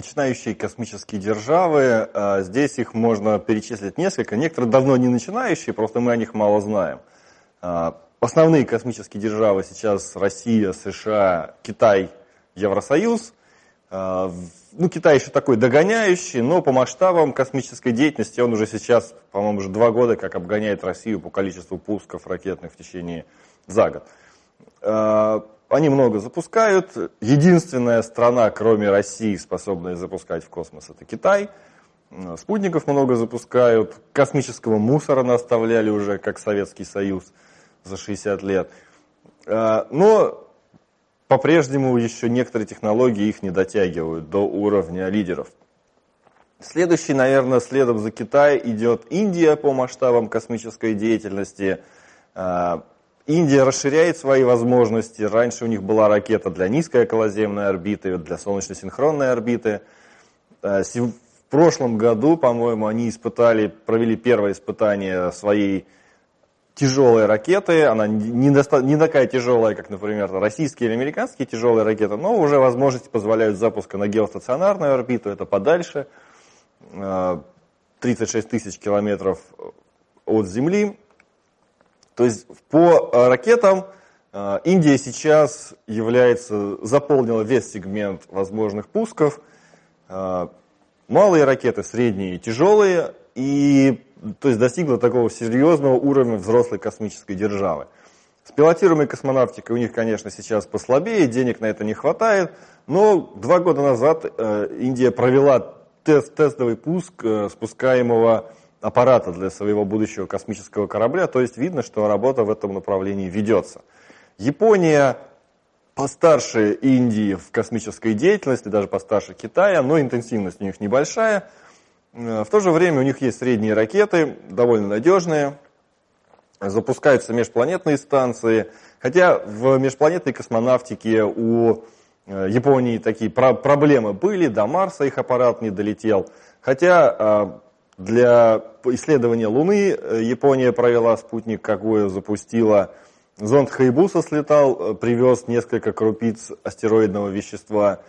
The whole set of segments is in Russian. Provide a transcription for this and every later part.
начинающие космические державы. А, здесь их можно перечислить несколько. Некоторые давно не начинающие, просто мы о них мало знаем. А, основные космические державы сейчас Россия, США, Китай, Евросоюз. А, ну, Китай еще такой догоняющий, но по масштабам космической деятельности он уже сейчас, по-моему, уже два года как обгоняет Россию по количеству пусков ракетных в течение за год. Они много запускают. Единственная страна, кроме России, способная запускать в космос, это Китай. Спутников много запускают. Космического мусора наставляли уже, как Советский Союз за 60 лет. А, но по-прежнему еще некоторые технологии их не дотягивают до уровня лидеров. Следующий, наверное, следом за Китай идет Индия по масштабам космической деятельности. Индия расширяет свои возможности. Раньше у них была ракета для низкой околоземной орбиты, для солнечно-синхронной орбиты. Э, в прошлом году, по-моему, они испытали, провели первое испытание своей тяжелой ракеты. Она не, доста- не такая тяжелая, как, например, российские или американские тяжелые ракеты, но уже возможности позволяют запуска на геостационарную орбиту, это подальше. 36 э, тысяч километров от Земли. То есть по э, ракетам э, Индия сейчас является, заполнила весь сегмент возможных пусков. Э, малые ракеты, средние и тяжелые, и то есть достигла такого серьезного уровня взрослой космической державы. С пилотируемой космонавтикой у них, конечно, сейчас послабее, денег на это не хватает, но два года назад Индия провела тест, тестовый пуск спускаемого аппарата для своего будущего космического корабля, то есть видно, что работа в этом направлении ведется. Япония постарше Индии в космической деятельности, даже постарше Китая, но интенсивность у них небольшая. Э, в то же время у них есть средние ракеты, довольно надежные, запускаются межпланетные станции, хотя в межпланетной космонавтике у э, Японии такие проблемы были, до Марса их аппарат не долетел, хотя э, для исследования Луны э, Япония провела спутник, какую запустила. Зонд Хайбуса слетал, э, привез несколько крупиц астероидного вещества.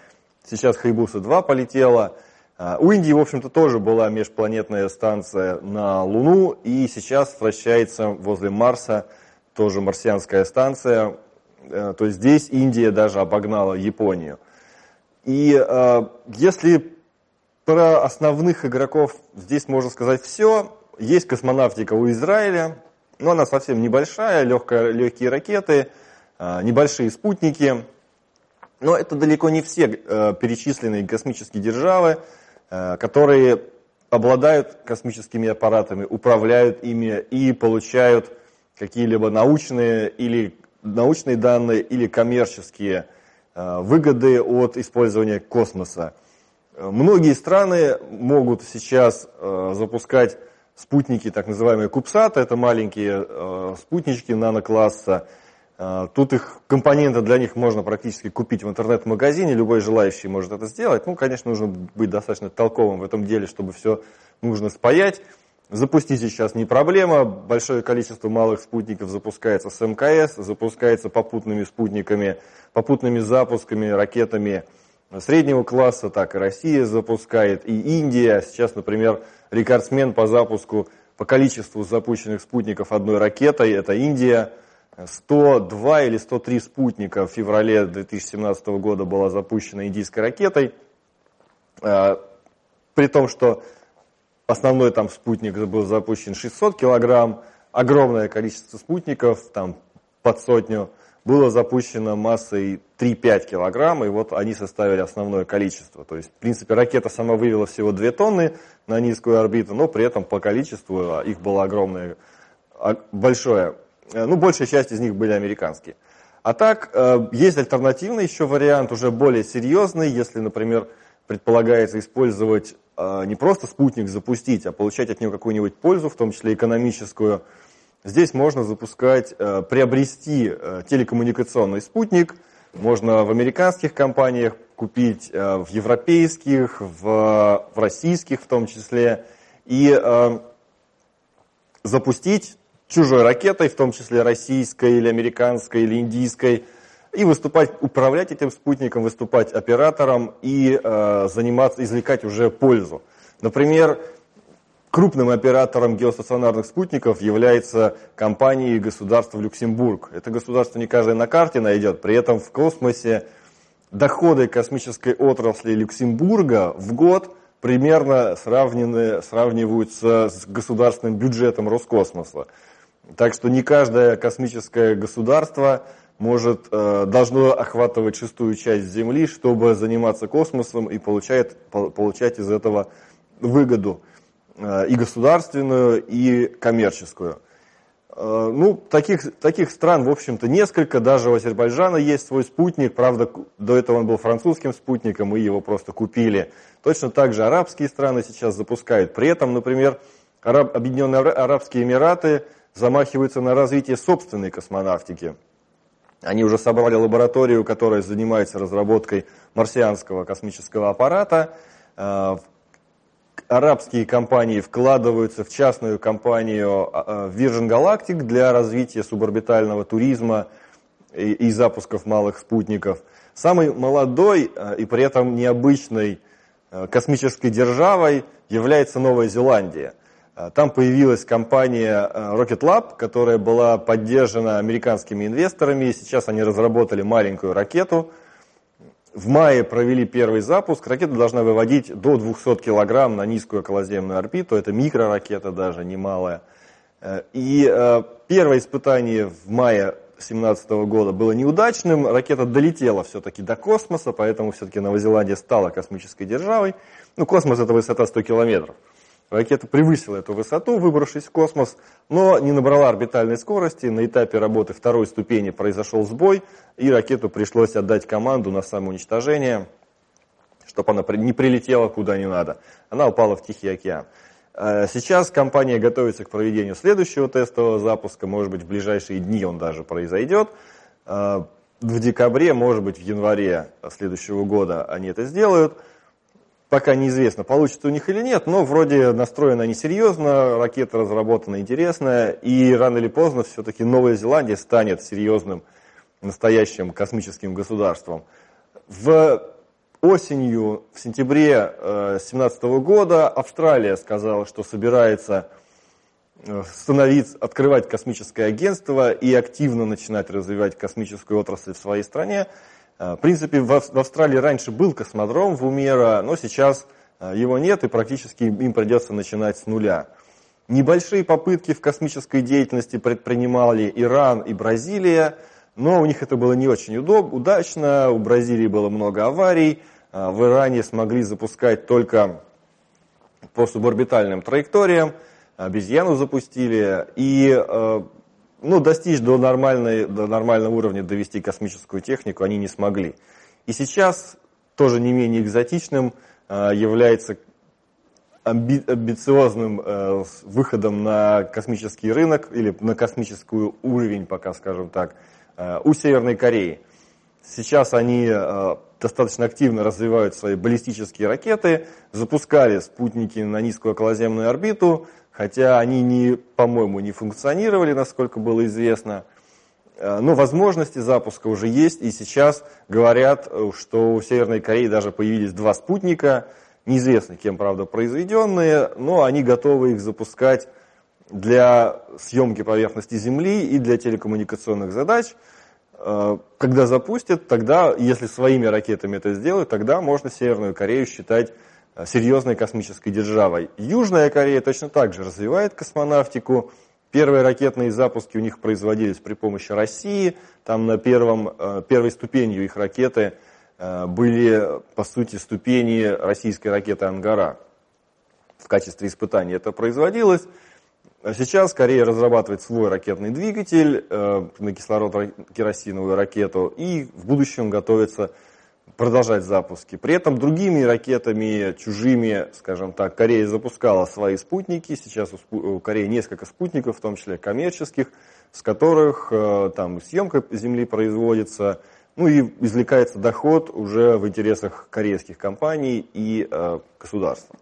Сейчас Хайбуса-2 полетела. А, у Индии, в общем-то, тоже была межпланетная станция на Луну, и сейчас вращается возле Марса тоже марсианская станция. Э, то есть здесь Индия даже обогнала Японию. И если про основных игроков здесь можно сказать все. Есть космонавтика у Израиля, но она совсем небольшая, легкая, легкие ракеты, а, небольшие спутники. Но это далеко не все э, перечисленные космические державы, э, которые обладают космическими аппаратами, управляют ими и получают какие-либо научные или научные данные или коммерческие э, выгоды от использования космоса. Многие страны могут сейчас э, запускать спутники, так называемые кубсаты, это маленькие э, спутнички нанокласса. Э, тут их компоненты для них можно практически купить в интернет-магазине, любой желающий может это сделать. Ну, конечно, нужно быть достаточно толковым в этом деле, чтобы все нужно спаять. Запустить сейчас не проблема, большое количество малых спутников запускается с МКС, запускается попутными спутниками, попутными запусками, ракетами среднего класса, так и Россия запускает, и Индия. Сейчас, например, рекордсмен по запуску, по количеству запущенных спутников одной ракетой, это Индия. 102 или 103 спутника в феврале 2017 года была запущена индийской ракетой. А, при том, что основной там спутник был запущен 600 килограмм, огромное количество спутников, там под сотню было запущено массой 3-5 килограмм, и вот они составили основное количество. То есть, в принципе, ракета сама вывела всего 2 тонны на низкую орбиту, но при этом по количеству а, их было огромное, а, большое. Э, ну, большая часть из них были американские. А так, э, есть альтернативный еще вариант, уже более серьезный, если, например, предполагается использовать э, не просто спутник запустить, а получать от него какую-нибудь пользу, в том числе экономическую, Здесь можно запускать, э, приобрести э, телекоммуникационный спутник. Можно в американских компаниях купить, э, в европейских, в, в российских в том числе. И запустить чужой ракетой, в том числе российской или американской или индийской, и выступать, управлять этим спутником, выступать оператором и заниматься, извлекать уже пользу. Например, крупным оператором геостационарных спутников является компания государства Люксембург. Это государство не каждый на карте найдет, при этом в космосе доходы космической отрасли Люксембурга в год примерно сравнены, сравниваются с государственным бюджетом Роскосмоса. Так что не каждое космическое государство может, э, должно охватывать шестую часть Земли, чтобы заниматься космосом и получать, получать из этого выгоду и государственную, и коммерческую. Э, ну, таких, таких стран, в общем-то, несколько. Даже у Азербайджана есть свой спутник. Правда, до этого он был французским спутником, мы его просто купили. Точно так же арабские страны сейчас запускают. При этом, например, Араб, Объединенные Арабские Эмираты замахиваются на развитие собственной космонавтики. Они уже собрали лабораторию, которая занимается разработкой марсианского космического аппарата. Э, арабские компании вкладываются в частную компанию а, а, Virgin Galactic для развития суборбитального туризма и, и запусков малых спутников. Самой молодой э, и при этом необычной космической державой является Новая Зеландия. Там появилась компания Rocket Lab, которая была поддержана американскими инвесторами. Сейчас они разработали маленькую ракету, в мае провели первый запуск. Ракета должна выводить до 200 килограмм на низкую околоземную орбиту. Это микроракета даже, немалая. Э, и э, первое испытание в мае 2017 года было неудачным. Ракета долетела все-таки до космоса, поэтому все-таки Новая Зеландия стала космической державой. Ну, космос это высота 100 километров. Ракета превысила эту высоту, выбравшись в космос, но не набрала орбитальной скорости. На этапе работы второй ступени произошел сбой, и ракету пришлось отдать команду на самоуничтожение, чтобы она не прилетела куда не надо. Она упала в Тихий океан. А сейчас компания готовится к проведению следующего тестового запуска. Может быть, в ближайшие дни он даже произойдет. А, в декабре, может быть, в январе следующего года они это сделают. Пока неизвестно, получится у них или нет, но вроде настроены они серьезно, ракета разработана интересная, и рано или поздно все-таки Новая Зеландия станет серьезным настоящим космическим государством. В осенью, в сентябре 2017 э, года Австралия сказала, что собирается э, становиться, открывать космическое агентство и активно начинать развивать космическую отрасль в своей стране. Э, в принципе, в Австралии раньше был космодром в Умера, но сейчас э, его нет, и практически им придется начинать с нуля. Небольшие попытки в космической деятельности предпринимали Иран и Бразилия, но у них это было не очень удоб, удачно, у Бразилии было много аварий, э, в Иране смогли запускать только по суборбитальным траекториям, обезьяну запустили, и ну, достичь до, нормальной, до нормального уровня, довести космическую технику они не смогли. И сейчас тоже не менее экзотичным э, является амби амбициозным э, выходом на космический рынок или на космический уровень, пока скажем так, э, у Северной Кореи. Сейчас они достаточно активно развивают свои баллистические ракеты, запускали спутники на низкую околоземную орбиту, хотя они, не, по-моему, не функционировали, насколько было известно. Э, но возможности запуска уже есть, и сейчас говорят, э, что у Северной Кореи даже появились два спутника, неизвестно кем, правда, произведенные, но они готовы их запускать для съемки поверхности Земли и для телекоммуникационных задач. Э, когда запустят, тогда, если своими ракетами это сделают, тогда можно Северную Корею считать серьезной космической державой. Южная Корея точно так же развивает космонавтику. Первые ракетные запуски у них производились при помощи России. Там на первом, э, первой ступенью их ракеты э, были, по сути, ступени российской ракеты «Ангара». В качестве испытаний это производилось. А сейчас Корея разрабатывает свой ракетный двигатель на кислород-керосиновую ракету и в будущем готовится продолжать запуски. При этом другими ракетами, чужими, скажем так, Корея запускала свои спутники. Сейчас у Кореи несколько спутников, в том числе коммерческих, с которых э, там съемка Земли производится, ну и извлекается доход уже в интересах корейских компаний и э, государства.